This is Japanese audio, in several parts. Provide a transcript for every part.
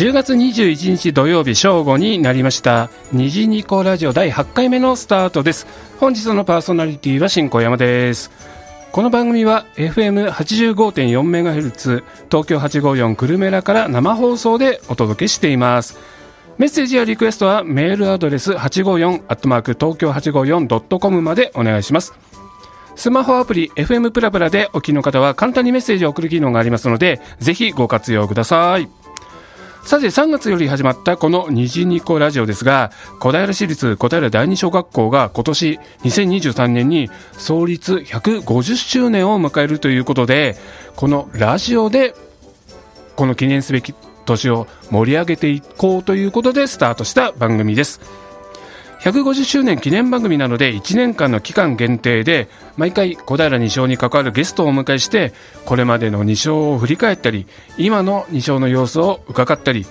10月21日土曜日正午になりました。虹ニコラジオ第8回目のスタートです。本日のパーソナリティは新小山です。この番組は FM85.4MHz 東京854久留米らから生放送でお届けしています。メッセージやリクエストはメールアドレス854アットマーク東京 854.com までお願いします。スマホアプリ FM プラプラでお聞きの方は簡単にメッセージを送る機能がありますのでぜひご活用ください。さて3月より始まったこの虹ニコラジオですが小平市立小平第二小学校が今年2023年に創立150周年を迎えるということでこのラジオでこの記念すべき年を盛り上げていこうということでスタートした番組です。150周年記念番組なので1年間の期間限定で毎回小平二章に関わるゲストをお迎えしてこれまでの二章を振り返ったり今の二章の様子を伺ったり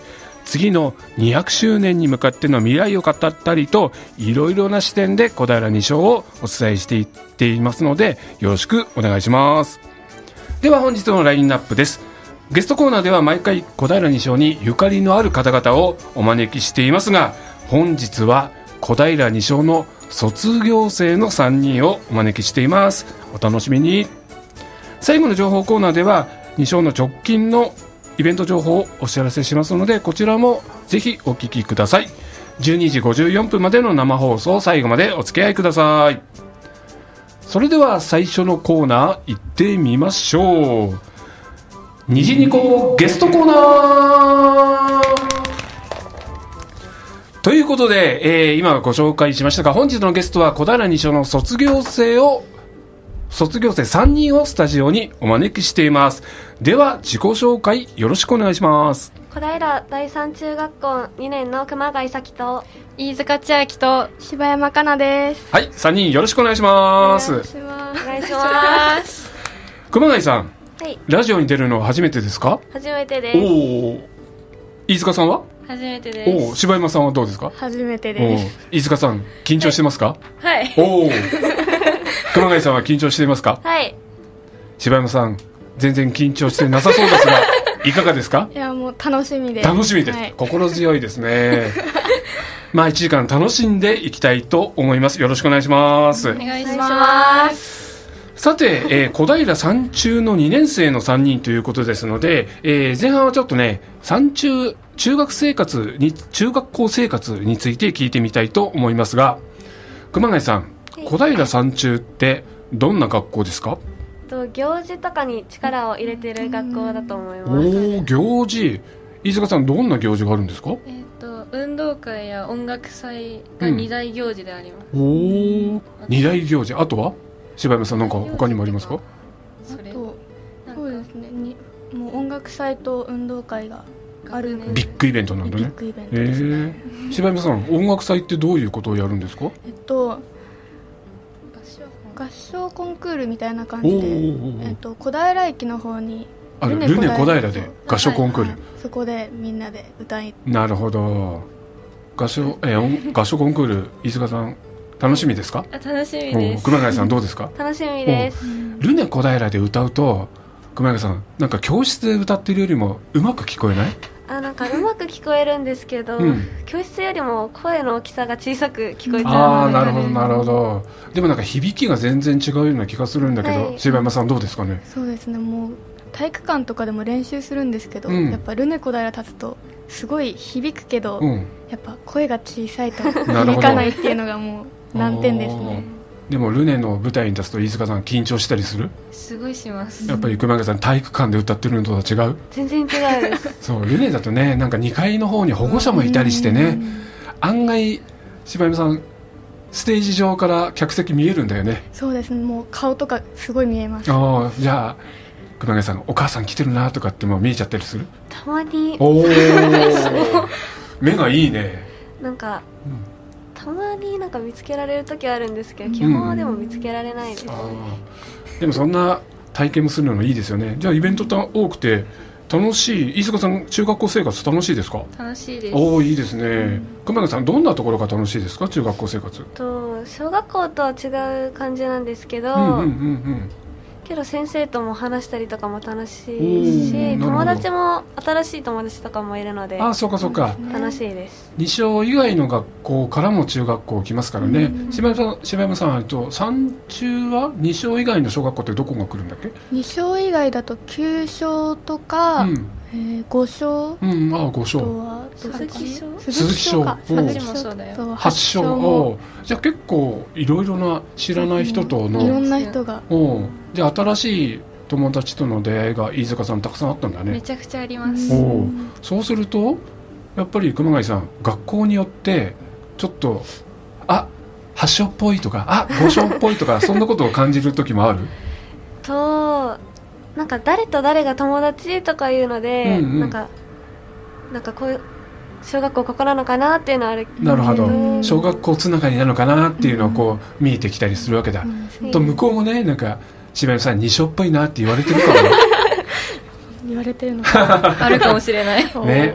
次の200周年に向かっての未来を語ったりといろいろな視点で小平二章をお伝えしていっていますのでよろしくお願いします。では本日のラインナップです。ゲストコーナーでは毎回小平二章にゆかりのある方々をお招きしていますが本日は小平二章の卒業生の3人をお招きしています。お楽しみに。最後の情報コーナーでは二章の直近のイベント情報をお知らせしますのでこちらもぜひお聞きください。12時54分までの生放送最後までお付き合いください。それでは最初のコーナー行ってみましょう。虹ニコゲストコーナーということで、えー、今ご紹介しましたが、本日のゲストは小平二所の卒業生を、卒業生3人をスタジオにお招きしています。では、自己紹介よろしくお願いします。小平第三中学校2年の熊谷咲と飯塚千秋と柴山かなです。はい、3人よろしくお願いします。お願いします 熊谷さん、はいラジオに出るのは初めてですか？初めておですお。飯塚さんは？初めておお、柴山さんはどうですか？初めてです。。飯塚さん、緊張してますか？はい。おお。熊谷さんは緊張していますか？はい柴山さん、全然緊張してなさそうですが、いかがですか？いや、もう楽しみです。楽しみです、はい。心強いですね まあ1時間楽しんでいきたいと思いますよろしくお願いしますお願いしま。ますさて、えー小平山中の2年生の3人ということですので、えー前半はちょっとね山中中学生活に中学校生活について聞いてみたいと思いますが熊谷さん小平山中ってどんな学校ですか？と行事とかに力を入れてる学校だと思いおます。お行事。飯塚さんどんな行事があるんですか？えっ、と運動会や音楽祭が二大行事であります、おお二大行事。あとは？柴山さんなんか他にもありますか？それ？そうですね。にもう音楽祭と運動会がある学年ビッグイベントなんだね。ビッグイベントえですね。ー、柴山さん音楽祭ってどういうことをやるんですか？えっと、合唱コンクールみたいな感おじで、ーえっと、小平駅の方に、あるルネ小平で合唱コンクール、はい。そこでみんなで歌い、なるほど。合唱え合唱コンクール飯塚さん楽しみですか？あ楽しみおです。熊谷さんどうですか？楽しみです。ルネ小平で歌うと熊谷さんなんか教室で歌ってるよりもうまく聞こえない？あなんかうまく聞こえるんですけど、うん。教室よりも声の大きさが小さく聞こえちあゃうので。あなるほどなるほど。でもなんか響きが全然違うような気がするんだけど、はい。柴山さんどうですかね？そうですねもう体育館とかでも練習するんですけど、うん。やっぱルネ小平立つとすごい響くけど、うん。やっぱ声が小さいと 響かないっていうのがもう難点ですねでもルネの舞台に立つと飯塚さん緊張したりする？すごいします。やっぱり熊谷さん体育館で歌ってるのとは違う全然違うです。そうルネだとねなんか2階の方に保護者もいたりしてね案外柴山さんステージ上から客席見えるんだよね。そうです。ねもう顔とかすごい見えます。ああじゃあ熊谷さんお母さん来てるなとかってもう見えちゃったりする？たまに。おお目がいいね。なんかうんたまになんか見つけられる時はあるんですけど基本はでも見つけられないです、あー。でもそんな体験もするのもいいですよね。じゃあイベントた多くて楽しい飯塚さん中学校生活楽しいですか？楽しいです。おおいいですね。熊谷さんどんなところが楽しいですか？中学校生活。と小学校とは違う感じなんですけど、うんうんうんけど先生とも話したりとかも楽しいし友達も新しい友達とかもいるのであそうかそうか。楽しいです。二小以外の学校からも中学校来ますからね、柴山さん柴山さんえっと山中は二小以外の小学校ってどこが来るんだっけ？2小以外だと9小とか、うんえー、5小うんああ5あと小は鈴木小鈴木小か鈴木小鈴木うんそうだよそう8小もおう。じゃあ結構いろいろな知らない人といろのんな人が。じゃあ新しい友達との出会いが飯塚さんたくさんあったんだね。めちゃくちゃあります。おう。そうするとやっぱり熊谷さん学校によってちょっとあ8小っぽいとかあ5小っぽいとかそんなことを感じる時もある？となんか誰と誰が友達とかいうので、うんうん。なんかなんかこういう小学校ここなのかなっていうのはある。なるほど。うん。小学校つながりなのかなっていうのをこう見えてきたりするわけだ、うんと向こうもねなんか柴山さん二小っぽいなって言われてるか 言われてるのか あるかもしれない。も ね。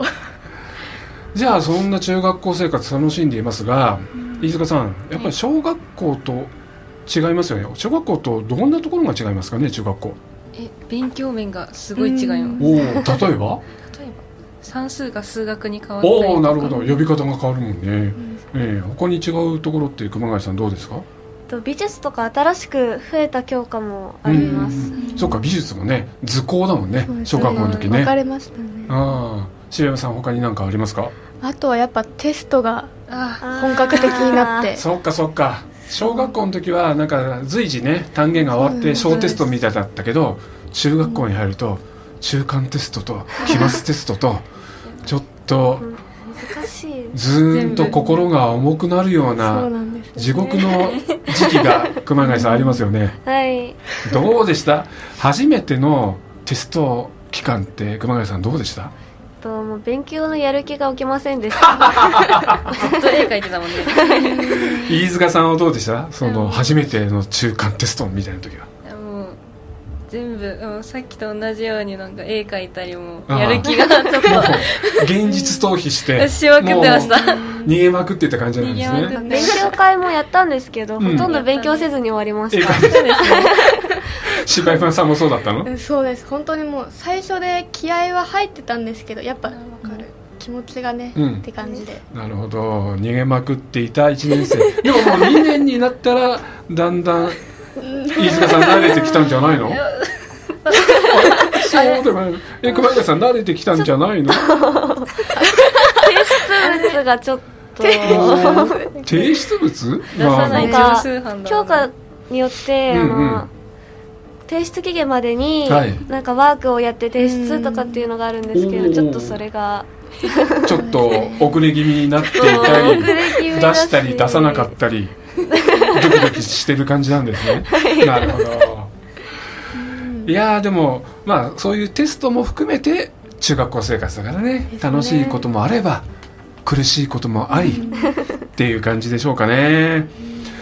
じゃあそんな中学校生活楽しんでいますが飯塚さんやっぱり小学校と違いますよね。小学校とどんなところが違いますかね中学校え勉強面がすごい違います。うん。おお例えば？例えば算数が数学に変わったりとか。おおなるほど。呼び方が変わるもんね、ええ。他に違うところって熊谷さんどうですか？と美術とか新しく増えた教科もあります、そっか美術もね図工だもんね小学校の時ね。分かれましたね。ああ。柴山さん他に何かありますか？あとはやっぱテストが本格的になって。そっかそっか小学校の時はなんか随時ね単元が終わって小テストみたいだったけど中学校に入ると中間テストと期末テストとちょっとずーんと心が重くなるような地獄の時期が熊谷さんありますよね。はい。どうでした？初めてのテスト期間って熊谷さんどうでした？ともう勉強のやる気が起きませんでした。ずっと絵描いてたもんね。飯塚さんはどうでした？そのうん初めての中間テストみたいな時は。もう全部もうさっきと同じようになんか絵描いたりもやる気がちょっと現実逃避してしまくってました。逃げまくってた感じなんですね。勉強会もやったんですけど、うん。ほとんど勉強せずに終わりま絵した、て 柴山さんもそうだったの？うんそうです。本当にもう最初で気合は入ってたんですけどやっぱわかる。気持ちがね、うん。って感じで。なるほど。逃げまくっていた1年生。でももう2年になったらだんだん飯 塚さん慣れてきたんじゃないの？そうでもないえ熊谷さん慣れてきたんじゃないの？提出物がちょっと。提出物？出さないまあ教科によって、うんうん提出期限までに、はい。なんかワークをやって提出とかっていうのがあるんですけうんどちょっとそれが。ちょっと遅れ気味になっていた遅り出だし。したり出さなかったりドキドキしてる感じなんですね。なるほど。いやーでもまあそういうテストも含めて中学校生活だからね。ね。楽しいこともあれば苦しいこともありっていう感じでしょうかね。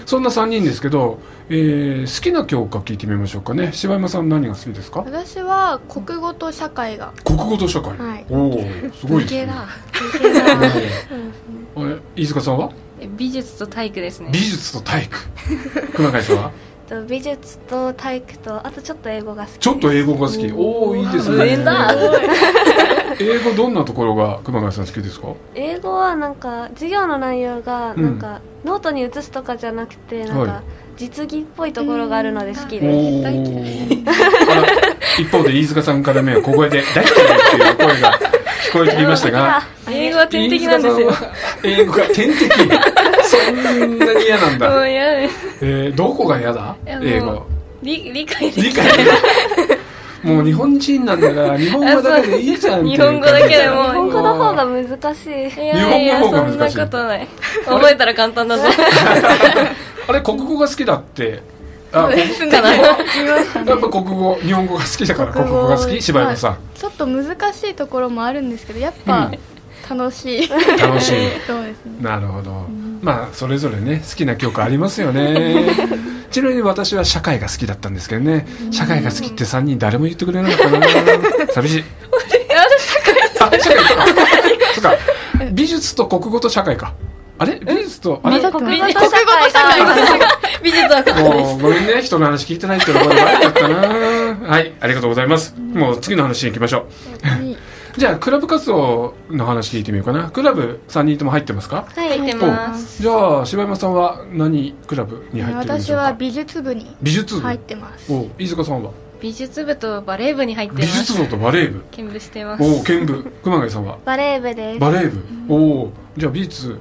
そんな3人ですけど、えー好きな教科聞いてみましょうかね。柴山さん何が好きですか？私は国語と社会が。国語と社会、はい。おおすごい理系だ。おー あれ飯塚さんは？え美術と体育ですね。美術と体育。熊谷さんは？と美術と体育とあとちょっと英語が好き。ちょっと英語が好き。おおいいですね。英語どんなところが熊谷さん好きですか？英語はなんか授業の内容がうんなん。か、ノートに移すとかじゃなくてなんはか実技っぽいところがあるので好きおです、一方で飯塚さんから目は小声で「大嫌い」っていう声が聞こえてきましたが。英語は天敵なんですよ。飯塚さんは英語が天敵そんなに嫌なんもだ、う嫌です。えー、どこが嫌だ？英語。理理解でき理解できない。もう日本人なんだから日本語だけでいいじゃんっていう日本語だけでも日本語の方が難しい。い。やいやそんなことない。覚えたら簡単だぞ。あれ国語が好きだって。あ国語？かなやっぱ国語日本語が好きだから国語が好き？柴山さん。ちょっと難しいところもあるんですけどやっぱ楽しい、楽しい。そうですね。なるほど、まあそれぞれね好きな教科ありますよね。ちなみに私は社会が好きだったんですけどね。社会が好きって3人誰も言ってくれなかったな。寂しい。あ社会か。そっか。美術と国語と社会か。あれ？美術とあれ？国語と社会が美術はここもうごめんね。人の話聞いてないってのがバレちゃったな。はい。ありがとうございます、もう次の話に行きましょはい、うじゃあクラブ活動の話聞いてみようかな。クラブ3人とも入ってますか？はい入ってます。じゃあ柴山さんは何クラブに入ってるんでしょうか？私は美術部に美術部、入ってます。お飯塚さんは？美術部とバレー部に入って美ます。術部とバレー部。兼部してます。おお剣部。熊谷さんは？バレー部です。バレー部、おおじゃあ美術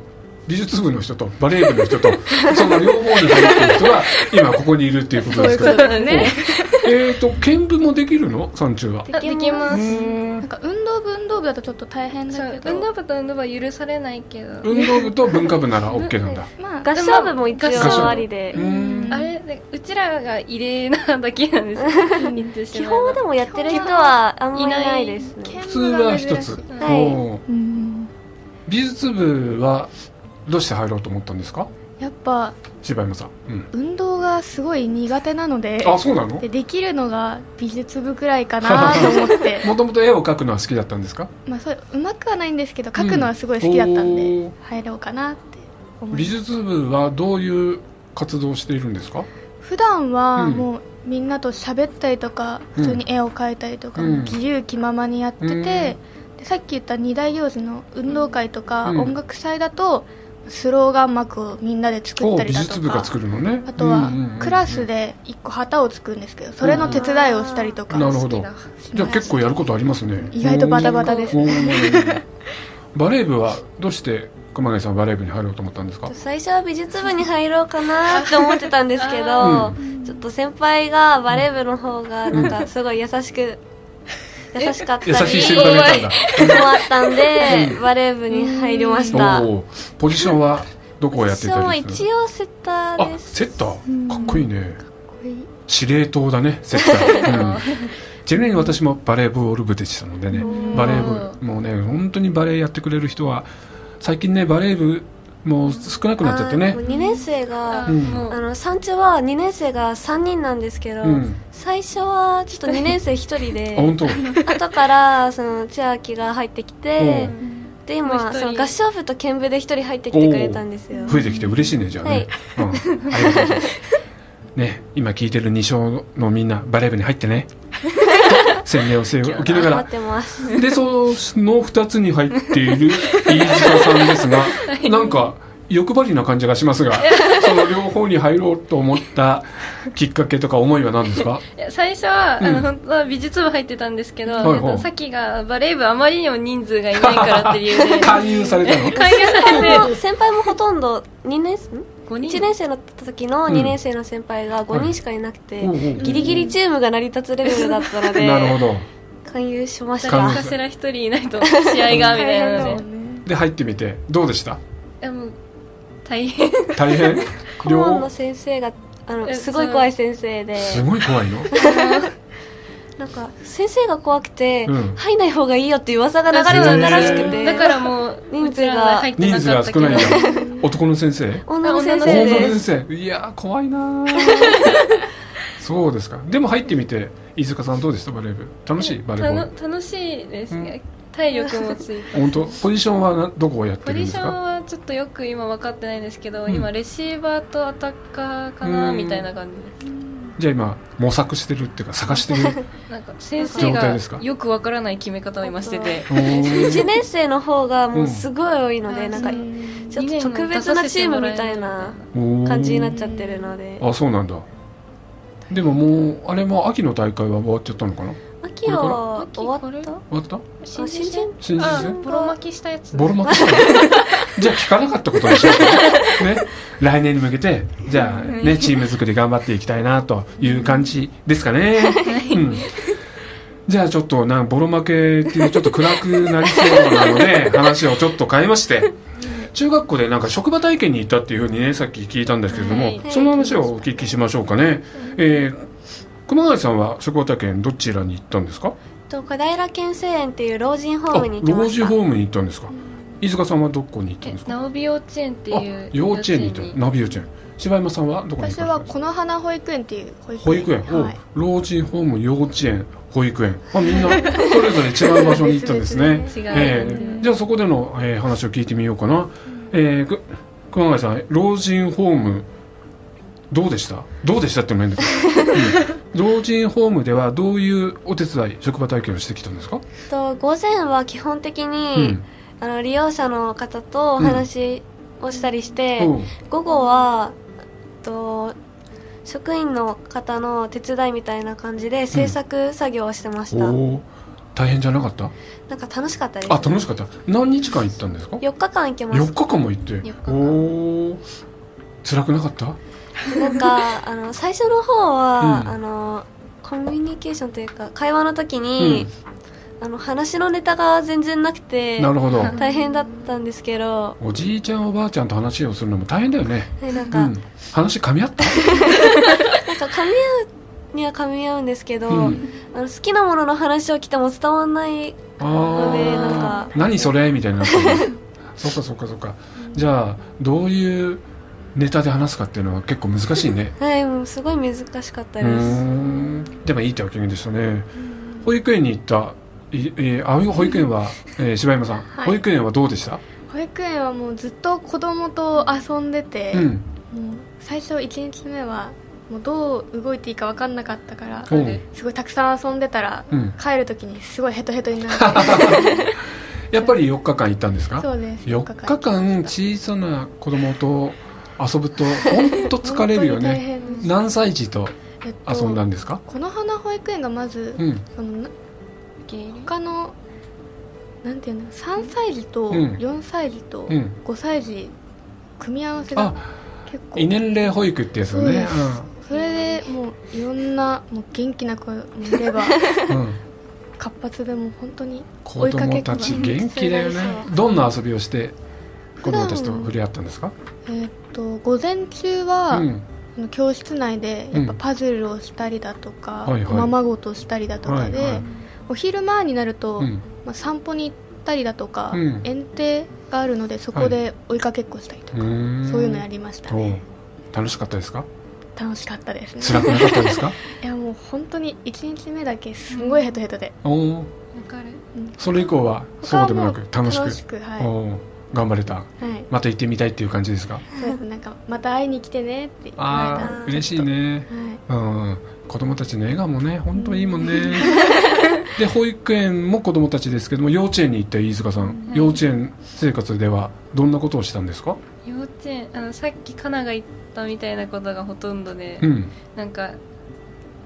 美術部の人とバレー部の人と その両方に入ってる人が今ここにいるっていうことですか？そういうね。おえっ、ー、と剣部もできるの？山中は。あできます。なんか運動部運動部だとちょっと大変だそうけど運動部と運動部は許されないけど。運動部と文化部なら OK なんだ。まあ合唱。部も一応ありで。あれでうちらが異例なだけなんです 基本でもやってる人はあんまりいないですね。剣普通は一つ、はい。美術部はどうして入ろうと思ったんですか？やっぱ柴山さん、うん、運動がすごい苦手なのであそうなの？でできるのが美術部くらいかなと思って。もともと絵を描くのは好きだったんですか？まあそううまくはないんですけど描くのはすごい好きだったんで、うん入ろうかなって美術部はどういう活動をしているんですか？普段はうん。もうみんなと喋ったりとかうん。普通に絵を描いたりとか、うん。自由気ままにやってて、うん。でさっき言った二大行事の運動会とかうん。音楽祭だとスローガン幕をみんなで作っおたりだと美術部がか作るのね。あとはうんうんうんうん。クラスで一個旗を作るんですけどそれの手伝いをしたりとかなるほど。じゃあ結構やることありますね。意外とバタバタですおー。バレー部はどうして熊谷さんはバレー部に入ろうと思ったんですか？最初は美術部に入ろうかなって思ってたんですけど、ちょっと先輩がバレー部の方がなんかすごい優しく、優しかったり優しい先輩がいたんだ。もあったんで、バレー部に入りました。ポジションはどこをやっていたりする一応セッターあです。セッター。かっこいいね。こうい。う司令塔だねセッター、うん、ちなみに私もバレーボール部でしたのでねバレー部もうね本当にバレーやってくれる人は最近ねバレー部もう少なくなっちゃってね。2年生が、うん。あの山頂は2年生が3人なんですけど、うん。最初はちょっと2年生1人 あで本当？後からその千秋が入ってきてで今その合唱部と剣部で1人入ってきてくれたんですよ。増えてきて嬉しいねじゃあね、うん、ありがとうございます。ね今聞いてる2章のみんなバレー部に入ってねと宣言をしておきながら。頑張ってます。でその2つに入っている飯塚さんですが なんか欲張りな感じがしますが その両方に入ろうと思ったきっかけとか思いは何ですか？いや最初は、うん。あの本当は美術部入ってたんですけど、はいはい。えっとさっきがバレー部あまりにも人数がいないからっていう理由で勧誘されたの？勧誘されて 先輩もほとんど2年生ん？5人。1年生の時のうん。2年生の先輩が5人しかいなくて、ギリギリチームが成り立つレベルだったので なるほど。勧誘しました。誰かしら一人いないと試合がみたいなので。で入ってみてどうでした？いやもう大変。大変？顧問の両先生があのえすごい怖い先生で。すごい怖いのなんか先生が怖くて、うん。入んない方がいいよっていう噂が流れちゃったらしくて。だからもう人数が人数が少ないんだ男の先生？女の先あ生女の先生。いやー怖いなー。そうですか。でも入ってみて飯塚さんどうでした？バレー部。楽しい？バレーボール。たの楽しいです、うん。体力もついて。本当？ポジションはなどこをやってポジションるんですかはちょっとよく今分かってないんですけど、うん。今レシーバーとアタッカーかなうん。みたいな感じ。でじゃあ今模索してるっていうか探してる なんか先生状態がですか？よく分からない決め方を今してて。おー。1年生の方がもうすごい多いので、うん。なんかうん。ちょっと特別なチームみたいな感じになっちゃってるので。あそうなんだ。でももうあれも秋の大会は終わっちゃったのかな？秋は終わった？終わった？新新人？あ新人？戦ボロ巻きしたやつボロ負けしたのじゃあ聞かなかったことにしようね。来年に向けてじゃあねチーム作り頑張っていきたいなという感じですかね、うん、じゃあちょっとなんボロ負けっていうちょっと暗くなりそうなので話をちょっと変えまして。中学校でなんか職場体験に行ったっていうふうにねさっき聞いたんですけれども、はい。その話をお聞きしましょうかね、えー熊谷さんは職場体験どちらに行ったんですか？と小平県生園っていう老人ホあームに老人ホームに行ったんですか？飯塚さんはどこに行ったんえですか？直美幼稚園っていうあ幼稚園に。行ったナビ幼稚園柴山さんはどこに行私はこの花保育園っていう保育保育園、おはい、老人ホーム幼稚園保育園、まあ、みんなそれぞれ違う場所に行ったんですね。別々え違う。ーじゃあそこでの、えー話を聞いてみようかな、えーく熊谷さん老人ホームどうでした？どうでしたってもいいんだけど、うん。老人ホームではどういうお手伝い職場体験をしてきたんですか？と午前は基本的に、あの利用者の方とお話をしたりして、うん。午後はと職員の方の手伝いみたいな感じで制作作業をしてました、大変じゃなかった？なんか楽しかったです。あ楽しかった。何日間行ったんですか？4日間行けま4す日間も行って。4おお辛くなかった？なんかあの最初の方は、うん。あのコミュニケーションというか会話の時に、あの話のネタが全然なくてなるほど。大変だったんですけどおじいちゃんおばあちゃんと話をするのも大変だよね。はいなんか、うん。話噛み合った？なんか噛み合うには噛み合うんですけど、うん。あの好きなものの話を聞いても伝わんないあのでなんあか何それ？みたいになそっかそっかそっか。じゃあどういうネタで話すかっていうのは結構難しいね。はいもうすごい難しかったです。ん。でもいい体験でしたね。保育園に行ったいえー、あ保育園は、えー柴山さん、はい。保育園はどうでした、保育園はもうずっと子供と遊んでて、うん。もう最初1日目はもうどう動いていいか分かんなかったからすごいたくさん遊んでたら、うん。帰る時にすごいヘトヘトになって やっぱり4日間行ったんですか？そうです。4日間小さな子供と遊ぶと本当疲れるよね。何歳児とえっと遊んだんですか、この花保育園がまず、うん。その他のなんていうの3歳児とうん。4歳児とうん。5歳児組み合わせあが結構。異年齢保育ってやつよね。それでもういろんなもう元気な子もいれば 活発でもう本当に子追いかけっこが供たち元気だよね。どんな遊びをして子供たちと触れ合ったんですか？えーっと午前中は、うん。教室内でやっぱパズルをしたりだとか、はいはい。おままごとしたりだとかで、はいはい。お昼前になると、うん。まあ、散歩に行ったりだとか、うん。園庭があるのでそこで追いかけっこしたりとか、うーん。そういうのやりましたね。楽しかったですか？楽しかったです。ね辛くなかったですか？いやもう本当に1日目だけすんごいヘトヘトで、おおわかる。それ以降はそうでもなく楽しく。楽しくはい、頑張れた。はい、また行ってみたいっていう感じですか？そうですなんかまた会いに来てねって。言われたああ嬉しいね。はい。うん。子供たちの笑顔もね本当いいもんね。で保育園も子供たちですけども幼稚園に行った飯塚さん、幼稚園生活ではどんなことをしたんですか？幼稚園あのさっきカナが言ったみたいなことがほとんどで、うん。なんか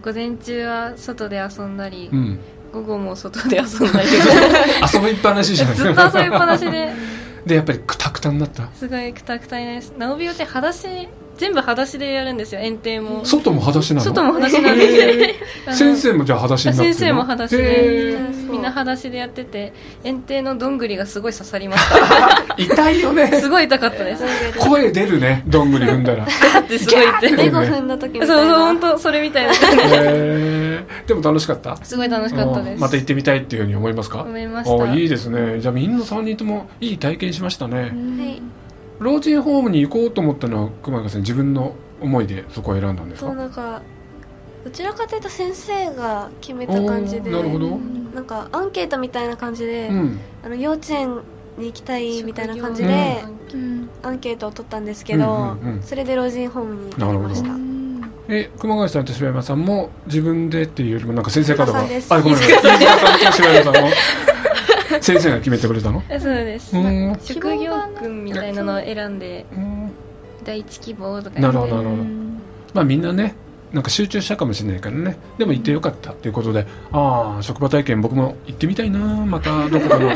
午前中は外で遊んだり、うん。午後も外で遊んだり。遊びっぱなしじゃない ずっと遊びっぱなしででやっぱりくたくたになった。すごいくたくたになります。直美幼稚園裸足全部裸足でやるんですよ園庭も。外も裸足なの？外も裸足なんですよ。先生もじゃあ裸足になってるの？先生も裸足でへみんな裸足でやってて園庭のどんぐりがすごい刺さりました。ー 痛いよね。すごい痛かったです。声出るねどんぐり踏んだら。だってすごい痛い。レゴ踏んだ時みたいな。そうそう本当それみたいな。感じでも楽しかった？すごい楽しかったです。うん。また行ってみたいっていうふうに思いますか？思いました。おいいですね。じゃあみんな3人ともいい体験しましたね、はい老人ホームに行こうと思ったのは熊谷さん自分の思いでそこを選んだんですそうかなんかどちらかというと先生が決めた感じでなるほど。なんかアンケートみたいな感じで、うん。あの幼稚園に行きたいみたいな感じで、うん。アンケートを取ったんですけど、それで老人ホームに行きました。なえ熊谷さんと柴山さんも自分でっていうよりもなんか先生方があごめんなさい。柴山さんも先生が決めてくれたの？えそうです。うん。職業訓みたいなのを選んでうん第一希望とかなるほどなるほど。まあみんなねなんか集中したかもしれないからね。でも行ってよかったっていうことでああ職場体験僕も行ってみたいなまたどこかの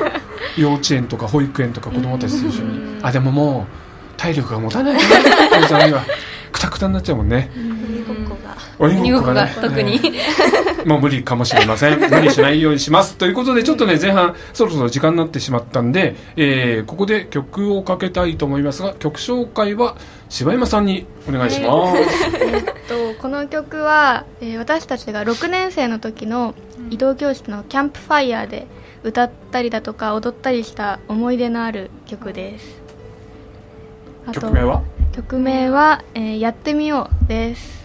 幼稚園とか保育園とか子供たちと一緒に。あでももう体力が持たないかなおじさんにはくたくたになっちゃうもんね鬼ごっこが。特に。ねもう無理かもしれません。無理しないようにします。ということでちょっとね前半そろそろ時間になってしまったんで、えーここで曲をかけたいと思いますが曲紹介は柴山さんにお願いします、えっとこの曲は、えー私たちが6年生の時の移動教室のキャンプファイヤーで歌ったりだとか踊ったりした思い出のある曲です。あと曲名は？曲名は、えーやってみよう」です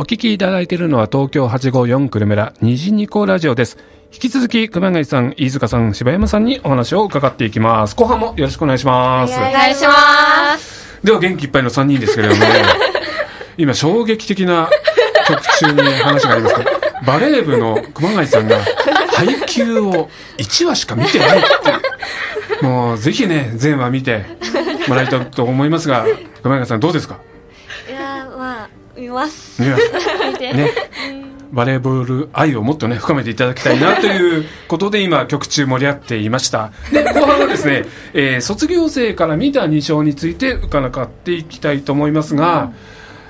お聞きいただいているのは東京854久留米ら虹ニコラジオです。引き続き熊谷さん、飯塚さん、柴山さんにお話を伺っていきます。後半もよろしくお願いします。お願いしますでは元気いっぱいの3人ですけれども、今衝撃的な曲中に話がありますけど、バレー部の熊谷さんが配給を1話しか見てないっていう。もうぜひね、全話見てもらいたいと思いますが、熊谷さんどうですか？見ます。ね。ね。バレーボール愛をもっとね深めていただきたいなということで今曲中盛り上がっていました。で後半はですね、えー卒業生から見た2章について伺っていきたいと思いますが、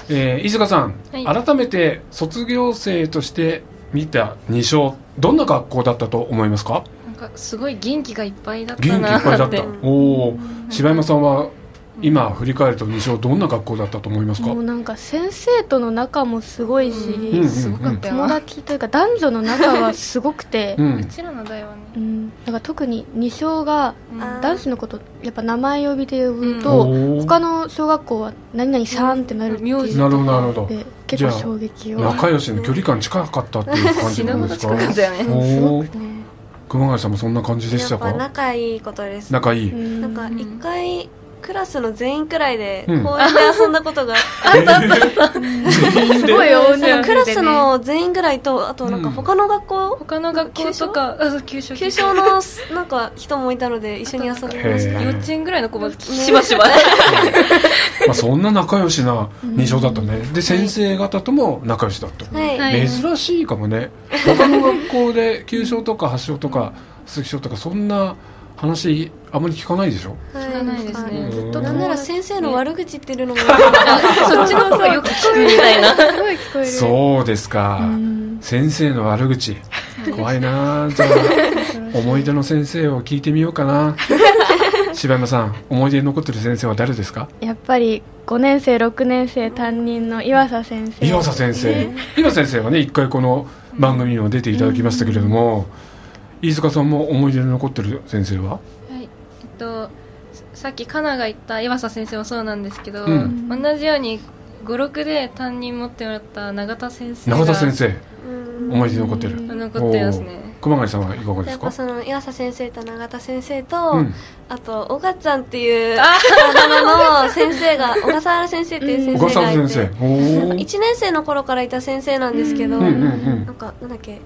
えー飯塚さん、はい。改めて卒業生として見た2章どんな学校だったと思いますか？なんかすごい元気がいっぱいだった元気いなっぱいだった。っておお柴山さんは今振り返ると2章どんな学校だったと思いますか？もうなんか先生との仲もすごいし、すごかったよ友な達というか男女の仲はすごくて、ううん。ちらの代はね。うん、なんか特に二小が男子のことやっぱ名前呼びで呼ぶうん。と、他の小学校は何々さんってなるっていうなるほどなるほど。で結構衝撃を。仲良しの距離感近かったっていう感じ死ぬほどなんですか？近かったよねうんすごね、熊谷さんもそんな感じでしたやっぱか仲いいことです仲いい、うん。なんか一回クラスの全員くらいでうん。公園で遊んだことがあえー。全員すごいで大勢クラスの全員ぐらいとあとなんか他の学校、他の学校とか？給食旧小のなんか人もいたので一緒に遊びました。幼稚園ぐらいの子もしばしば。まあ、そんな仲良しな印象だったね。で先生方とも仲良しだった、珍しいかもね。他の学校で9章とか8章とか鈴木章とかそんな話あんまり聞かないでしょ？はい聞かないですね。なん。かずっとなんなら先生の悪口言ってるのも そっちの方がよく聞くみたいなすごい聞こえる。そうですか、うん。先生の悪口。怖いな。じゃあ思い出の先生を聞いてみようかな。柴山さん思い出に残ってる先生は誰ですか？やっぱり5年生6年生担任の岩佐先生。岩佐先生。岩佐先生はね一回この番組にも出ていただきましたけれども、飯塚さんも思い出に残ってる先生は？とさっきかなが言った岩佐先生もそうなんですけど、うん。同じように56で担任持ってもらった永田先生が永田先生。うん。思い出に残ってる。残ってますね。熊谷さんはいかがですか？やっぱその岩佐先生と永田先生と、うん。あと小賀ちゃんっていうあだ名の先生が小笠原先生っていう先生がいて、原先生。おー。1年生の頃からいた先生なんですけど、うんうんうんなんかなんだっけ？音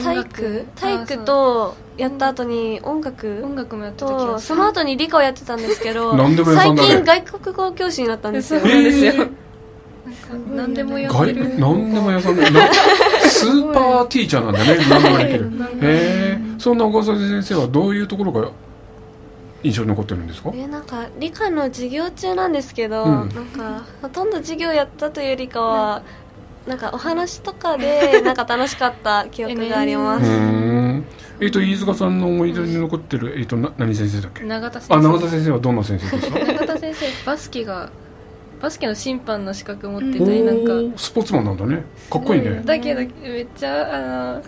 体楽。育？体育とやった後に音楽？音楽もやってた気がする。とその後に理科をやってたんですけど 何でも屋さ最近外国語教師になったんですよ。そうなんですよ、えーなんか何でもやっ外てる。何でも屋さんだ。なスーパーティーチャーなんだね。何でもできる。へえそんな小笠原先生はどういうところが印象に残ってるんですか？えなんか理科の授業中なんですけど、うん。なんかほとんど授業やったというよりかは、なんかお話とかで なんか楽しかった記憶がありまうー。す、んえっ、と飯塚さんの思い出に残ってるえっ、とな何先生だっけ？永田先生。あ永田先生はどんな先生ですか？永田先生バスケがバスケの審判の資格持ってたりなんか。スポーツマンなんだね。かっこいいね。だけどめっちゃあの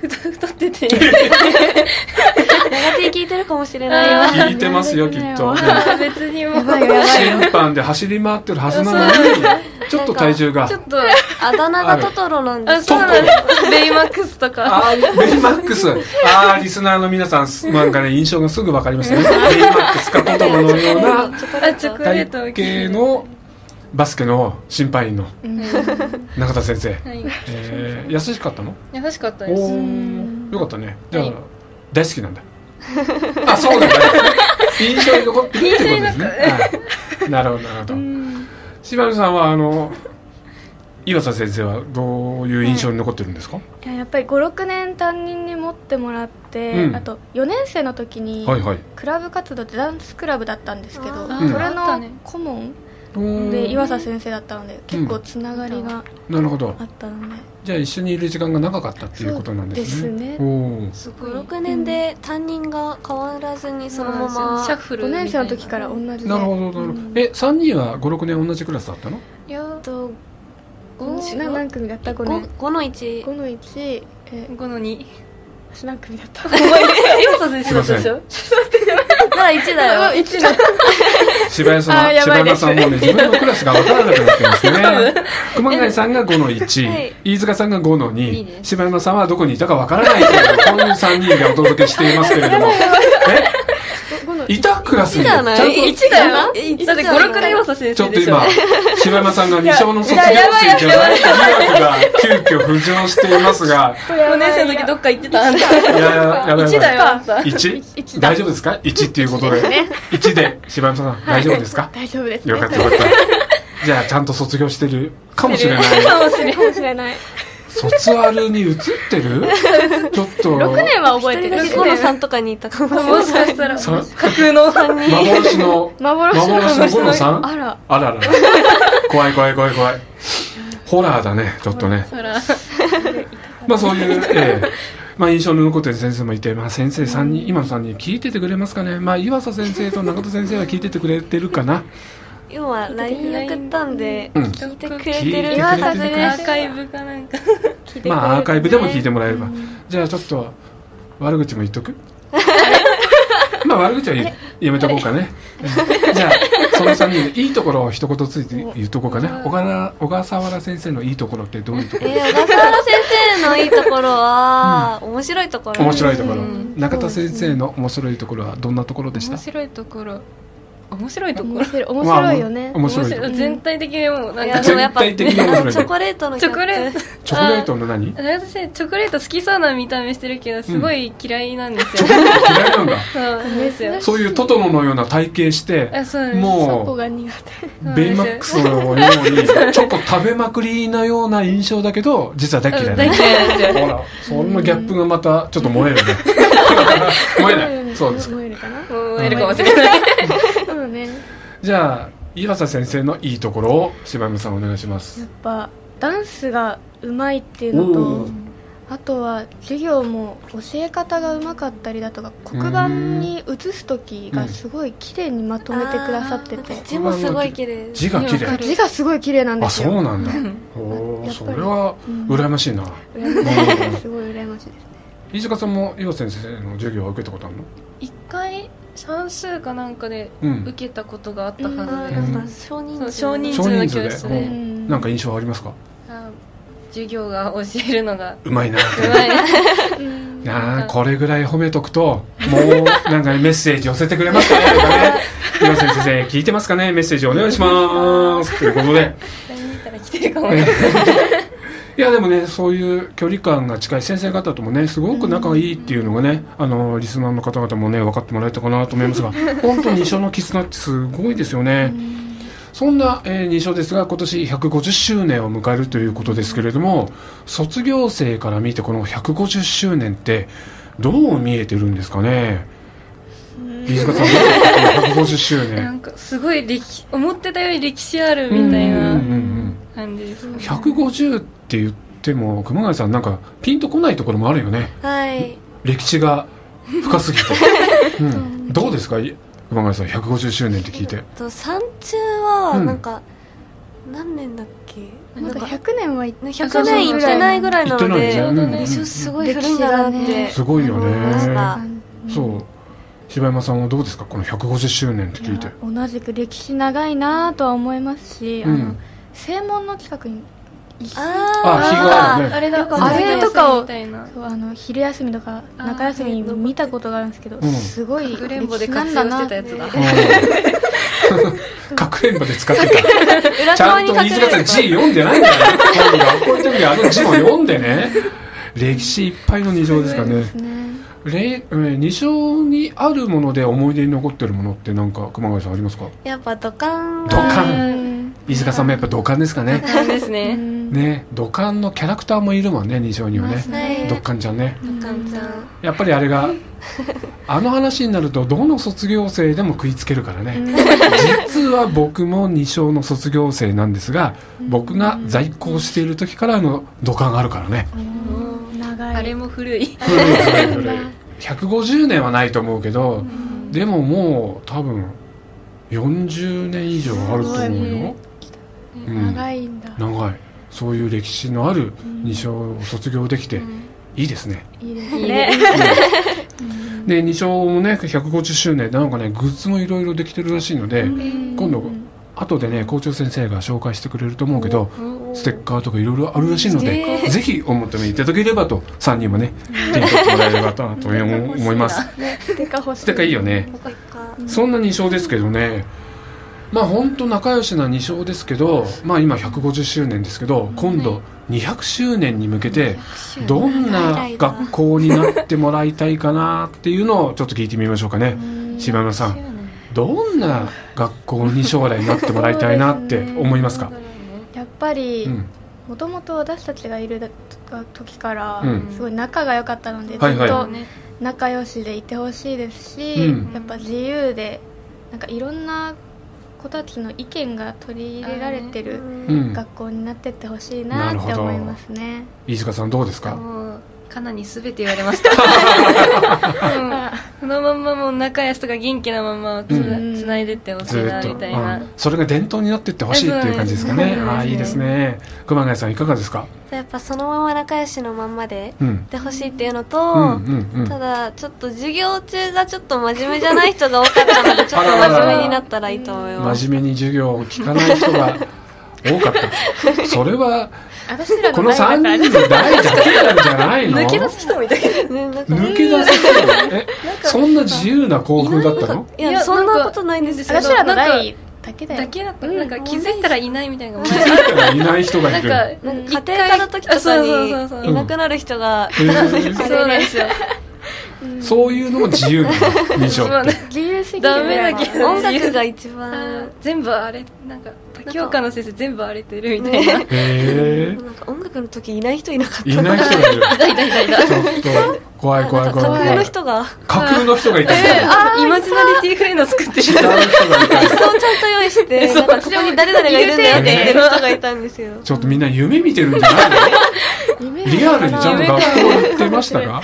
太 太ってて。長手聞いてるかもしれないよ聞いてますよきっと。別にもう。審判で走り回ってるはずなのにちょっと体重が。ちょっとあだ名がトトロなんですあそうなんですベイマックスとか。ベイマックス。ああリスナーの皆さんなんかね印象がすぐ分かりましたね。ベイマックスかトトロのような体型のバスケの審判員の中田先生、はい。えー、優しかったの？優しかったおです。ー。よかったね。じゃあ、はい。大好きなんだ。あそうだ。ね 印象に残ってるってことですね。はい。なるほどなるほど。柴野さんはあの岩佐先生はどういう印象に残ってるんですか、いややっぱり56年担任に持ってもらって、うん。あと4年生の時にはいはい。クラブ活動ってダンスクラブだったんですけど、あー。それの顧問で岩佐先生だったので結構つながりがなるほど。あったので、じゃあ一緒にいる時間が長かったっていうことなんですね。ですね。おー。すごい。56年で担任が変わらずにそのままシャッフル5みたい年生の時から同じで。なるほどなるほど、え三3人は56年同じクラスだったの？いやと5な何組だった5年 5, の1 5の1え5の2私何組だった。岩佐先すいません。なら1だ。よ1だ柴山さん柴山さんもうね自分のクラスが分からなくなってますね。熊谷さんが5の1、はい飯塚さんが5のいい2です柴山さんはどこにいたか分からないというこういう3人でお届けしていますけれども。え？5のいたクラスにじゃない？ちゃんと1だよえだって5、6で岩佐先ちょっと今柴山さんが二小の卒業生じゃない疑惑が急遽浮上していますが。5年生の時どっか行ってた？んだいやいややばいやばい。1だよ。あんた 1? 大丈夫ですか ?1 っていうことで。1で柴山さん大丈夫ですか？大丈夫です。よかったよかった。じゃあちゃんと卒業してる。かもしれない。かもしれない卒アルに移ってる？ちょっと。6年は覚え一てる。人だけゴロさん？とかにいたかもしれないもしかしたらさ架空の3人幻の。幻の。幻のゴロさんあら。あらら怖い怖い怖い怖い。ホラーだねちょっとね。まあそういう、ええ。まあ印象に残ってる先生もいて、まあ先生3人、今の3人聞いててくれますかね。まあ岩佐先生と中田先生は聞いててくれてるかな今 LINE 送ったんでうん。聞いてくれて聞いてくれてる。るはずアーカイブかなんかまあアーカイブでも聞いてもらえれば。じゃあちょっと悪口も言っとく？まあ悪口は言やめとこうかね。うんじゃあその3人でいいところを一言ついて言っとこうかね。小原小笠原先生のいいところってどういうところ？えー、小笠原先生のいいところは、面白いところ。面白いところ。うん。中田先生の面白いところはどんなところでした？面白いところ面白いところ。面白い面白いよね、まあ面白い。全体的にもうなんいかやでもやっぱ全体的に面白い。チョコレートのチョコレート。チョコレートの何？私チョコレート好きそうな見た目してるけどすごい嫌いなんですよ、嫌いなんだ。そうですよ。そういうトトロのような体型してもが苦う、ベイマックスのように、チョコ食べまくりなような印象だけど、実は大嫌い大だ嫌いなんです。よほら、そんなギャップがまた、ちょっと燃えるね。燃えない。そうです。燃えるか。なもうえるかもしれないじゃあ、岩佐先生のいいところを、柴山さんお願いします。やっ。ぱダンスがうまいっていうのとあとは授業も教え方がうまかったりだとか黒板に写す時がすごい綺麗にまとめてくださってて。字もすごい綺麗。字が綺麗。字がすごい綺麗なんであ、すよ。そうなんだ。おそれは、羨ましいな。羨ましいですすごい羨ましいです飯塚さんも岩先生の授業は受けたことあるの？一回算数かなんかでうん。受けたことがあったはずでなん。う少人少数の人数で？教室で。ん。なんか印象ありますか？あ授業が教えるのがうまいな。うまい いやーこれぐらい褒めとくともうなんかメッセージ寄せてくれますかねとかね。岩先生聞いてますかね？メッセージお願いします。ということで。見たら来てるかもいやでもねそういう距離感が近い先生方ともねすごく仲がいいっていうのがねあのリスナーの方々もね分かってもらえたかなと思いますが 本当に二所の絆ってすごいですよね。そんな、えー、二所ですが今年150周年を迎えるということですけれども卒業生から見てこの150周年ってどう見えてるんですかね？飯塚さんどうですかこの150周な年んかすごい歴思ってたより歴史あるみたいうんうんうなん感じです150って言っても熊谷さんなんかピンとこないところもあるよね。はい。歴史が深すぎて、うん、どうですか？い熊谷さん150周年って聞いて。と山中はうん。なんか、何年だっけ？なんか100年はい100年いってないぐらいなのでですね。すごい古いんだなって。すごいよね。たそう。柴山さんはどうですか？この150周年って聞いて。同じく歴史長いなとは思いますし、うん。あの正門の近くに石あ日があるね。あれだ。あれとかをそうあの昼休みとか中休みに見たことがあるんですけど、うん。すごいかくれんぼで活用んだなってしてたやつだ。うん。かくれんぼで使ってた。裏ちゃんと側に隠飯塚さん字読んでないんだよ学校行った時あの字も読んでね。歴史いっぱいの二乗ですからね。二乗にあるもので思い出に残ってるものってなんか熊谷さんありますか？やっぱ土管。土が管。うん飯塚さんもやっぱ土管ですかね。そうですうねん。ね土管のキャラクターもいるもんね二乗にはね。はい。土管ちゃんね。土管ちゃん。やっぱりあれがあの話になるとどの卒業生でも食いつけるからね。実は僕も二小の卒業生なんですが僕が在校している時からあの土管があるからね。長いあれも古い。古い古い古い。150年はないと思うけどでももう多分40年以上あると思うよ、うん、長いんだ。長い。そういう歴史のある二小を卒業できていいですね、いいですね。で二小もね150周年でなんかねグッズもいろいろできてるらしいので、今度後でね校長先生が紹介してくれると思うけどステッカーとかいろいろあるらしいので、ぜひお求めいただければと3人もね手に取ってもらえればと思います。ステッカー欲しいステッカーい。いよね。そんな2勝ですけどねまあ本当仲良しな2勝ですけどまあ今150周年ですけど今度200周年に向けてどんな学校になってもらいたいかなっていうのをちょっと聞いてみましょうかね。柴山さん。どんな学校に将来なってもらいたいなって思いますか？やっぱりうん。もともと私たちがいる時からうん。すごい仲が良かったのでずっとね仲良しでいてほしいですし、うん。やっぱ自由でなんかいろんな子たちの意見が取り入れられてるうん学校になってってほしいなって思いますね。飯塚さんどうですか？かなり全て言われました。うん。そのまんまもう仲良しとか元気なままつ,、うんつないでってほしいなみたいな、うん。それが伝統になっていってほしいっていう感じですかね。ああいいですね。熊谷さんいかがですか？やっぱそのまま仲良しのまんまでうん。でほしいっていうのと、うんうんうん。ただちょっと授業中がちょっと真面目じゃない人が多かったのでちょっと真面目になったらいいと思います。真面目に授業を聞かない人が多かった。それは私らこのの代3だ人の代だけなんじゃないの？抜け出す人もいたけどねなんか。抜け出せそう。えそんな自由な校風だったの？いやいやそんなことないんですよ私らの代だけだよ。だけだった、うんなん。か気づいたらいないみたいな気づいたらいない人がないんる。かなんか家庭科の時とかにいなくなる人が そうなんですよそういうのも自由なの印象って。自由すぎるダメだけど音楽が一番。全部あれなんか多教科の先生全部荒れてるみたいな、へえなんか音楽の時いない人いなかった。いない人がいる。いたいたいたいたちょっと怖い怖い怖い架空の人が。架空の人がいた。えー、イマジナリティフレンド作ってる違う人がいた。椅子をちゃんと用意してなんかここに誰々がいるんだよって言ってる人がいたんですよ。ちょっとみんな夢見てるんじゃないの？夢リアルにちゃんと学校行ってましたか？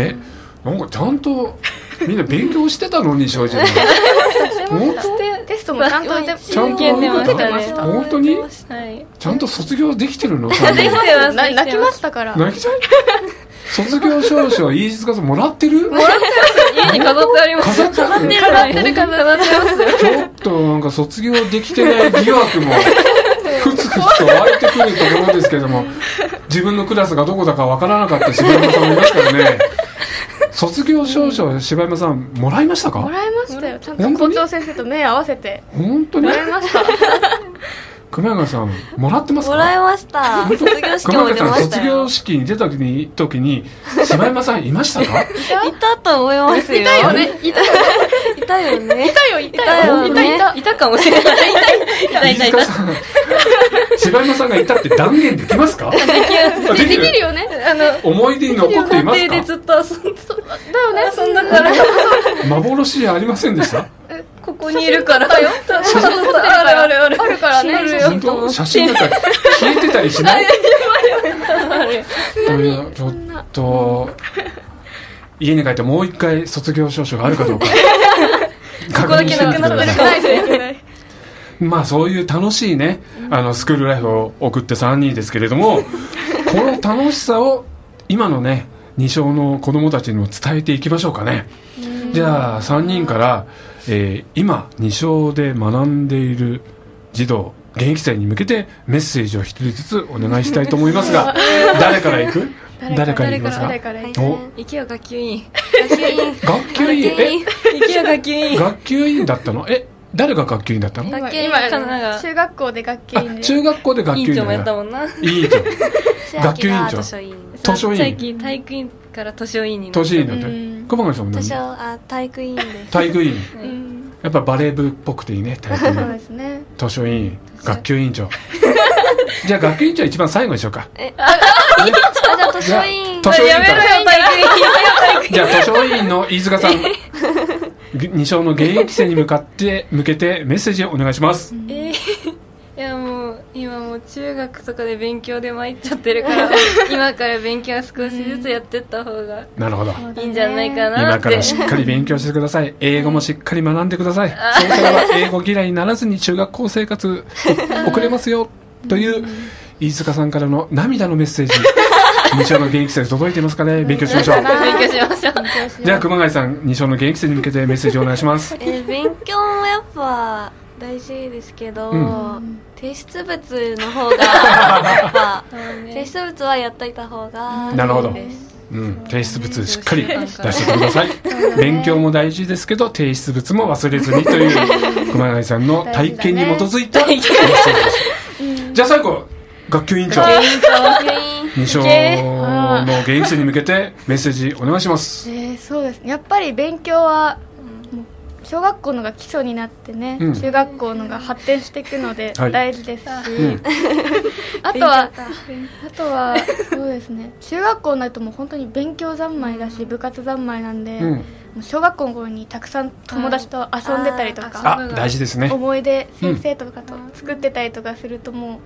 えなんかちゃんとみんな勉強してたのに正直。本当？テストもちゃんとちゃんと受験出ました。ね受けてました。本当に？はい。ちゃんと卒業できてるの？できてます。泣きましたから。泣きちゃう？卒業証書は飯塚さんもらってる？家に飾ってあります。飾ってある？飾ってる飾ってます。よちょっとなんか卒業できてない疑惑もふつふつと湧いてくるところですけども自分のクラスがどこだかわからなかった柴山さんもいますからね卒業証書柴山さんもらいましたか？もらいましたよ。ちゃんと校長先生と目合わせて。本当に？もらいました熊谷さんもらってますか？もらいました。卒業式熊谷さんも出ました卒業よ式に出た時に時に柴山さんいましたか？いたと思いますよ。いたよね。いたよいたよね いたよ。いたよいたいた。いたかもしれない。いたいたいた。柴山さんがいたって断言できますか？でできる。よね。あの思い出に残っています家庭でかずっと遊んでだよね。遊んだから。幻ありませんでした？ここにいるから。よ。あるあるあるあるからね写真なんか消えてたりしない？ちょっと家に帰ってもう一回卒業証書があるかどうか。こ 確認してみてなください。まあそういう楽しいねあのスクールライフを送って3人ですけれどもこの楽しさを今のね二小の子供たちにも伝えていきましょうかね。じゃあ3人から、えー今二小で学んでいる児童現役生に向けてメッセージを一人ずつお願いしたいと思いますが 誰から行く？誰から行きますか？誰からはいお。行けよ学級委員。学級委員。学級委員？学級委員。学級委員だったの？え誰が学級委員だったの？今中学校で学級委員中学校で学級委員長もやっただもんな。委員長。学級委員長。図書委員。図書委員。最近体育委員から図書委員になった。年委員だってうん熊谷さんも何？図書あ体育委員です。体育委員。うんやっぱバレー部っぽくていいね体育委そう員ですね。図書委員学級委員長。じゃあ学級委員長一番最後にしようか。あじゃあ図書委員。図書委員じゃあ図書委員の飯塚さん。二小の現役生に向かって向けてメッセージをお願いします。えー今もう中学とかで勉強で参っちゃってるから 今から勉強は少しずつやってった方がなるほど。いいんじゃないかな今って。からしっかり勉強してください。英語もしっかり学んでください。そうすれば英語嫌いにならずに中学校生活送れますよという飯塚さんからの涙のメッセージ。二小の現役生届いてますかね？勉強しましょう。勉強しましょう。じゃあ熊谷さん二小の現役生に向けてメッセージをお願いします。えー勉強もやっぱ大事ですけど、うん。提出物の方が 提出物はやっといた方がなるほど。うん、提出物しっかり出してください。勉強も大事ですけど、提出物も忘れずにという、熊谷さんの体験に基づいたメッセージです。じゃあ最後、学級委員長、二章の現役生に向けてメッセージお願いします。えーそうです。ねやっぱり勉強は小学校のが基礎になってね、うん。中学校のが発展していくのではい。大事ですし、うん。あとはあとはそうですね。中学校になるともう本当に勉強三昧だし部活三昧なんで、うん。もう小学校の頃にたくさん友達と遊んでたりとあかあ、大事ですね。思い出先生とかと作ってたりとかするともう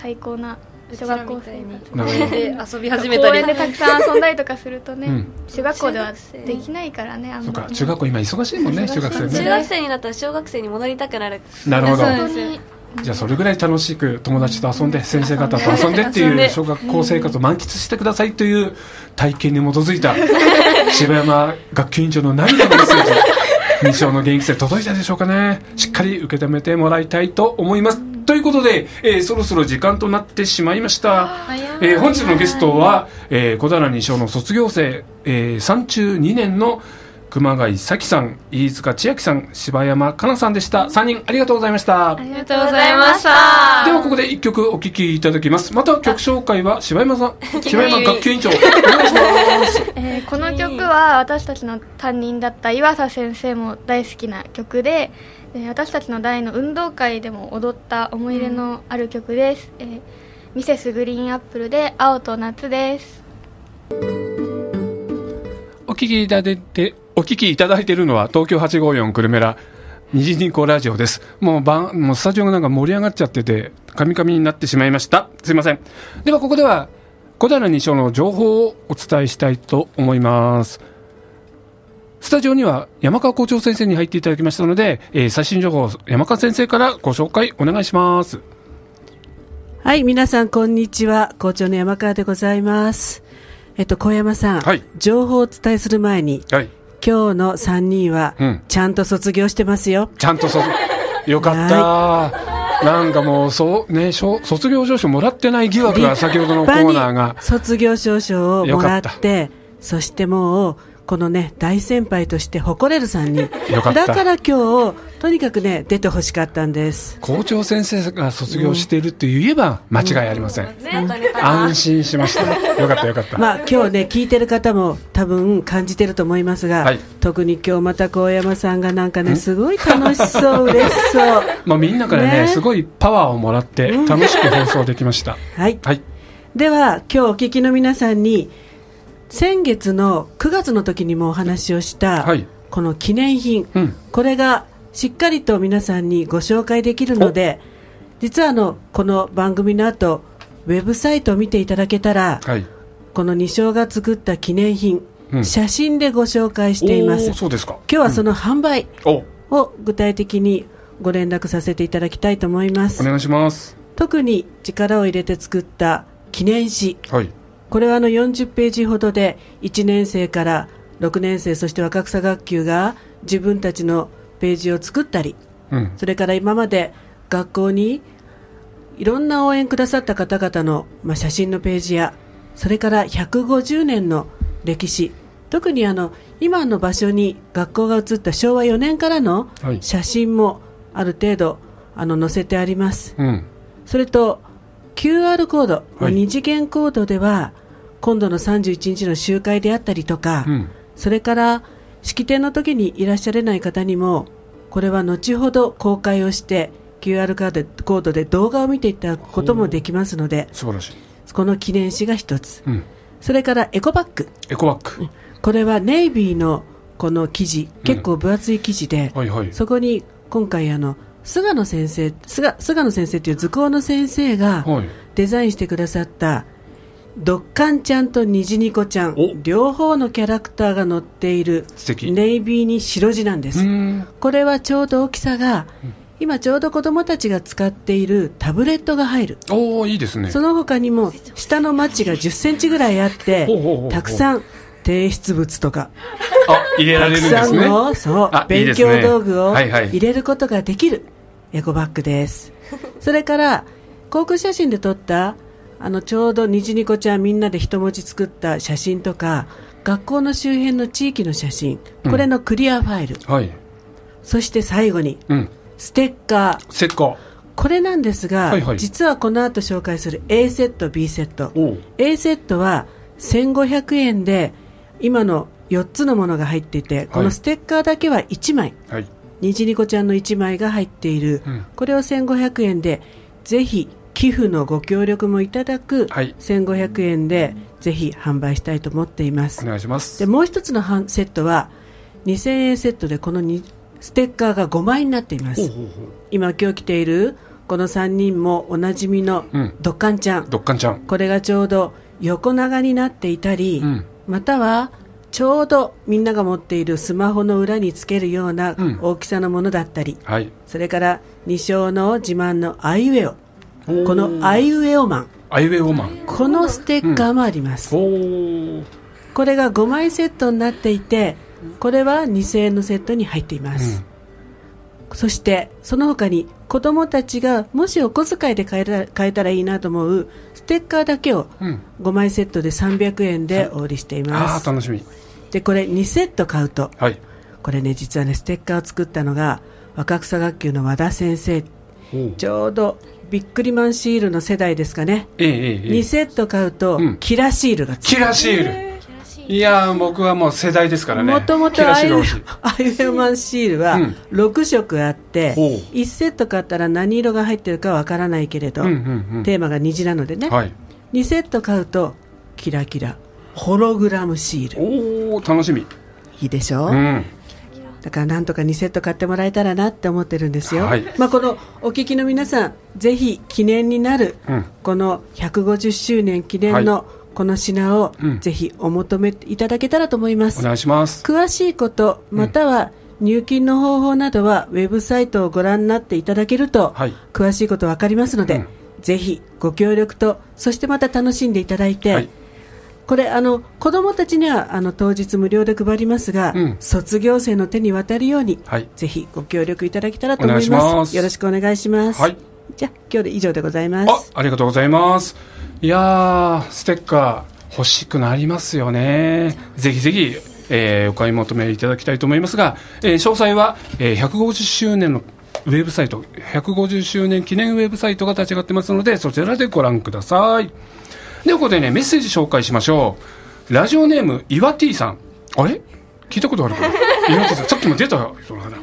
最高な小学校生活なるほど。で遊び始めたり。公園でたくさん遊んだりとかするとね、うん。中学校ではできないからねあんそうか、まり中学校今忙しいもんね、中学生ね。中学生になったら小学生に戻りたくなる。なるほど。じゃあそれぐらい楽しく友達と遊んで先生方と遊んでっていう小学校生活を満喫してくださいという体験に基づいた 柴山学級委員長の涙のメッセージ。の現役生届いたでしょうかね。しっかり受け止めてもらいたいと思いますということで、えーそろそろ時間となってしまいました、えー本日のゲストは、えー小平二章の卒業生、えー、3中2年の熊谷咲さん、飯塚千秋さん、柴山かなさんでした。3人ありがとうございました。ありがとうございましたではここで一曲お聴きいただきます。また曲紹介は柴山さん、柴山学級委員長、お願いします。えーこの曲は私たちの担任だった岩佐先生も大好きな曲で、えー私たちの代の運動会でも踊った思い入れのある曲です、えーミセスグリーンアップルで青と夏ですお聞きいただいて、お聞きいただいているのは東京854久留米ら虹ニコラジオです。もう番、もうスタジオがなんか盛り上がっちゃってて、カミカミになってしまいました。すいません。ではここでは、小平二章の情報をお伝えしたいと思います。スタジオには山川校長先生に入っていただきましたので、えー最新情報を山川先生からご紹介お願いします。はい、皆さん、こんにちは。校長の山川でございます。えっと、小山さん、はい情報をお伝えする前に、はい。今日の3人はうん、ちゃんと卒業してますよ。ちゃんとそ、よかった。なんかもう、そう、ね、しょ卒業証書もらってない疑惑が先ほどのコーナーが。卒業証書をもらって、そしてもう、このね、大先輩として誇れる3人。よかっただから今日、とにかくね、出てほしかったんです。校長先生が卒業しているって言えば間違いありません。ねとネタが安心しました。よかったよかった。まあ今日ね、聞いてる方も多分感じてると思いますが、はい特に今日また高山さんがなんかね、すごい楽しそう、嬉しそう。まあみんなからね、ねすごいパワーをもらって楽しく放送できました。はい。はい。では、今日お聞きの皆さんに、先月の9月の時にもお話をした、はいこの記念品、うん。これがしっかりと皆さんにご紹介できるので、実はあの、この番組の後、ウェブサイトを見ていただけたら、はい。この二章が作った記念品、うん写真でご紹介しています。そうですか。今日はその販売お、を具体的にご連絡させていただきたいと思います。お願いします。特に力を入れて作った記念誌。はい。これはあの40ページほどで1年生から6年生そして若草学級が自分たちのページを作ったりうん。それから今まで学校にいろんな応援くださった方々の、まあ、写真のページやそれから150年の歴史特にあの今の場所に学校が移った昭和4年からのはい写真もある程度あの載せてあります。うん。それと QR コード、はい二次元コードでは今度の31日の集会であったりとか、うん。それから式典の時にいらっしゃれない方にもこれは後ほど公開をして QR カードコードで動画を見ていただくこともできますので素晴らしい。この記念誌が一つうん。それからエコバッグエコバッグ。これはネイビーのこの生地結構分厚い生地で、はいはい。そこに今回あの菅野先生菅菅野先生という図工の先生がはい。デザインしてくださったドッカンちゃんとニジニコちゃんお。両方のキャラクターが載っている。ネイビーに白地なんでうす、ん。これはちょうど大きさが今ちょうど子供たちが使っているタブレットが入る。おー、いいですね。その他にも下のマッチが1 0センチぐらいあってたくさん提出物とか。あ、入れらたくれるんですね。さんのそう勉強道具を入れることができるエコバッグです。それから航空写真で撮ったあのちょうど虹ニコちゃんみんなで一文字作った写真とか学校の周辺の地域の写真これのクリアファイル、はい。そして最後にうん。ステッカー。セッカー。これなんですが、はいはい。実はこの後紹介する A セット B セット。A セットは1500円で今の4つのものが入っていて、このステッカーだけは1枚。はい。にじにこちゃんの1枚が入っている、うん。これを1500円でぜひ寄付のご協力もいただく、はい。1500円でぜひ販売したいと思っていまおす願いします。で。もう一つの半セットは2000円セットでこのにステッカーが5枚になっています。今今日来ているこの3人もおなじみのうん。ドッカンちゃん、ドッカンちゃん。これがちょうど横長になっていたり、うん。またはちょうどみんなが持っているスマホの裏につけるようなうん。大きさのものだったり、はい。それから二章の自慢のアイウェオこのアイウェオマンアイウェイオーマン。このステッカーもあります、おーこれが5枚セットになっていてこれは2000円のセットに入っています、そしてその他に子供たちがもしお小遣いで買えた買えたらいいなと思うステッカーだけをうん。うん。5枚セットで300円でお売りしていああ、ます楽しみ。でこれ2セット買うとはい。これね実はねステッカーを作ったのが若草学級の和田先生ちょうどビックリマンシールの世代ですかねえええええ2え。セット買うと、うんキラシールがつキラシール。いやー、僕はもう世代ですからね。もともとアイウ。ェオマンシールはうん6色あって、ほう1セット買ったら何色が入ってるかわからないけれど、うんうんうん。テーマが虹なのでね、はい。2セット買うとキラキラホログラムシールおー、楽しみ。いいでしょ、うん。だからなんとか2セット買ってもらえたらなって思ってるんですよ、はい。まあ、このお聞きの皆さんぜひ記念になるうん。この150周年記念のこの品をうん。ぜひお求めいただけたらと思います、お願いします。詳しいことまたは入金の方法などはウェブサイトをご覧になっていただけるとはい。詳しいことわかりますので、うん。ぜひご協力とそしてまた楽しんでいただいて、はい。これあの子どもたちにはあの当日無料で配りますが、うん卒業生の手に渡るようにはい。ぜひご協力いただけたらと思いますよろしくお願いします、はい。じゃあ今日で以上でございまあす、ありがとうございます。いやー、ステッカー欲しくなりますよね。ぜひぜひ、えーお買い求めいただきたいと思いますが、えー詳細は、えー150周年のウェブサイト、150周年記念ウェブサイトが立ち上がってますので、そちらでご覧ください。では、ここでね、メッセージ紹介しましょう。ラジオネーム、岩 T さん。あれ？聞いたことあるかな？岩 T さん。さっきも出た人かな。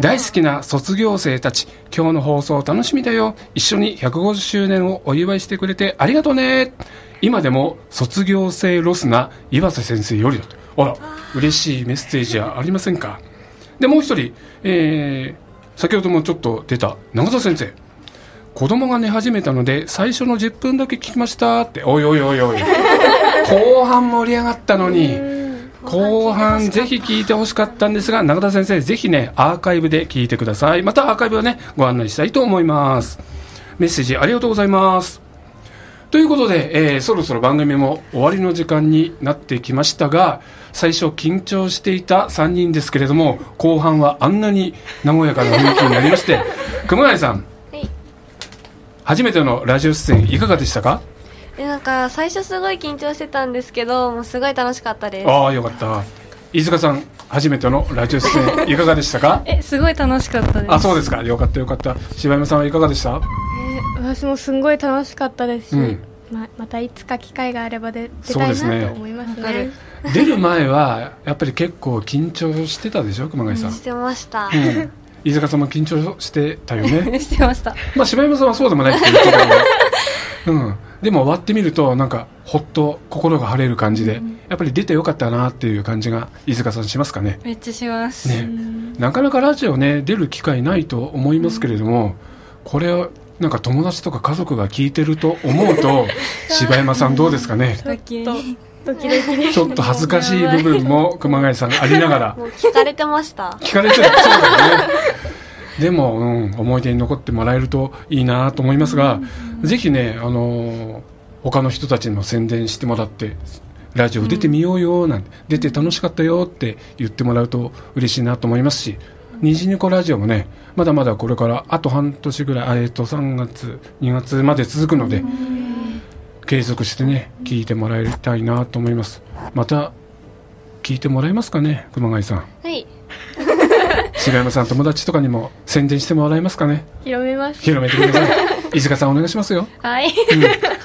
大好きな卒業生たち、今日の放送楽しみだよ。一緒に150周年をお祝いしてくれてありがとうね。今でも卒業生ロスな岩瀬先生よりだと。あら、嬉しいメッセージはありませんか？で、もう一人、えー、先ほどもちょっと出た永田先生。子供が寝始めたので最初の10分だけ聞きましたって。おいおいおいおい。後半盛り上がったのに。後半ぜひ聞いてほしかったんですが永田先生ぜひねアーカイブで聞いてくださいまたアーカイブはねご案内したいと思いますメッセージありがとうございますということで、えーそろそろ番組も終わりの時間になってきましたが最初緊張していた3人ですけれども後半はあんなに和やかな雰囲気になりまして熊谷さんはい初めてのラジオ出演いかがでしたか？でなんか最初すごい緊張してたんですけどもうすごい楽しかったです。ああよかった。飯塚さん初めてのラジオ出演 いかがでしたか？えすごい楽しかったです。あそうですか。よかったよかった。柴山さんはいかがでした？えー私もすんごい楽しかったですし、うん。ままたいつか機会があればで出そうたいですね。なと思いますね。わかる。出る前はやっぱり結構緊張してたでしょ熊谷さん、してました、うん、飯塚さんも緊張してたよね。してました。まあ柴山さんはそうでもないって言ってたけど、うん、でも終わってみるとなんかほっと心が晴れる感じで、やっぱり出てよかったなっていう感じが飯塚さんしますかね。めっちゃします、ね。なかなかラジオね出る機会ないと思いますけれども、これをなんか友達とか家族が聞いてると思うと 柴山さんどうですかね？ドキドキに。ちょっと恥ずかしい部分も熊谷さんありながら。もう聞かれてました。聞かれてるそうだよね。でも、うん、思い出に残ってもらえるといいなと思いますが、ぜひね、あのー他の人たちにも宣伝してもらってラジオ出てみようよなんて、出て楽しかったよって言ってもらうと嬉しいなと思いますし虹ニコラジオもねまだまだこれからあと半年ぐらいあえっと3月2月まで続くので継続してね聞いてもらいたいなと思います。また聞いてもらえますかね熊谷さん。はい。柴山さん友達とかにも宣伝してもらえますかね。広めます。広めてください。飯塚さんお願いしますよ。はい。うん。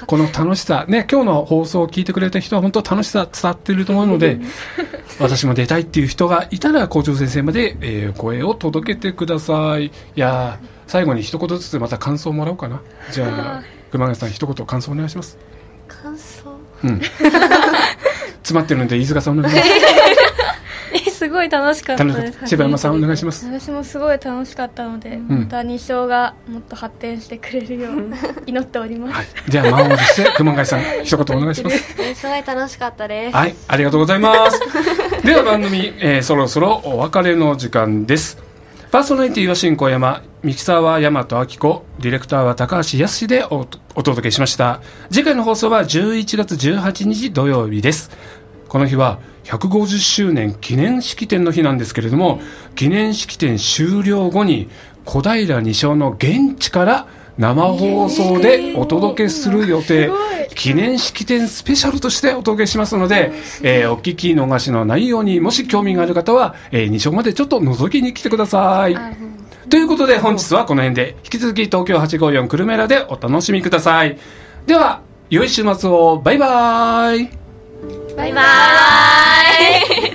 この楽しさ、ね、今日の放送を聞いてくれた人は本当楽しさ伝わってると思うので、私も出たいっていう人がいたら校長先生まで、えー声を届けてください。いやー最後に一言ずつまた感想をもらおうかな。じゃあ、熊谷さん一言感想お願いします。感想？うん。詰まってるんで、飯塚さんお願いします。えすごい楽しかったです柴山さんお願いします。私もすごい楽しかったので、んまた日照がもっと発展してくれるよう 祈っております、はい。じゃあ、満を持して、熊谷さん一言お願いします。えすごい楽しかったですはい、ありがとうございます。では番組、えーそろそろお別れの時間です。パーソナリティは新小山、ミキサーは大和明子、ディレクターは高橋康でおお届けしました。次回の放送は11月18日土曜日です。この日は150周年記念式典の日なんですけれども、記念式典終了後に小平二章の現地から生放送でお届けする予定、記念式典スペシャルとしてお届けしますので、えーお聞き逃しのないように、もし興味がある方は、えー、二章までちょっと覗きに来てください。ということで本日はこの辺で、引き続き東京854クルメラでお楽しみください。では、良い週末を、バイバイ。バイバーイ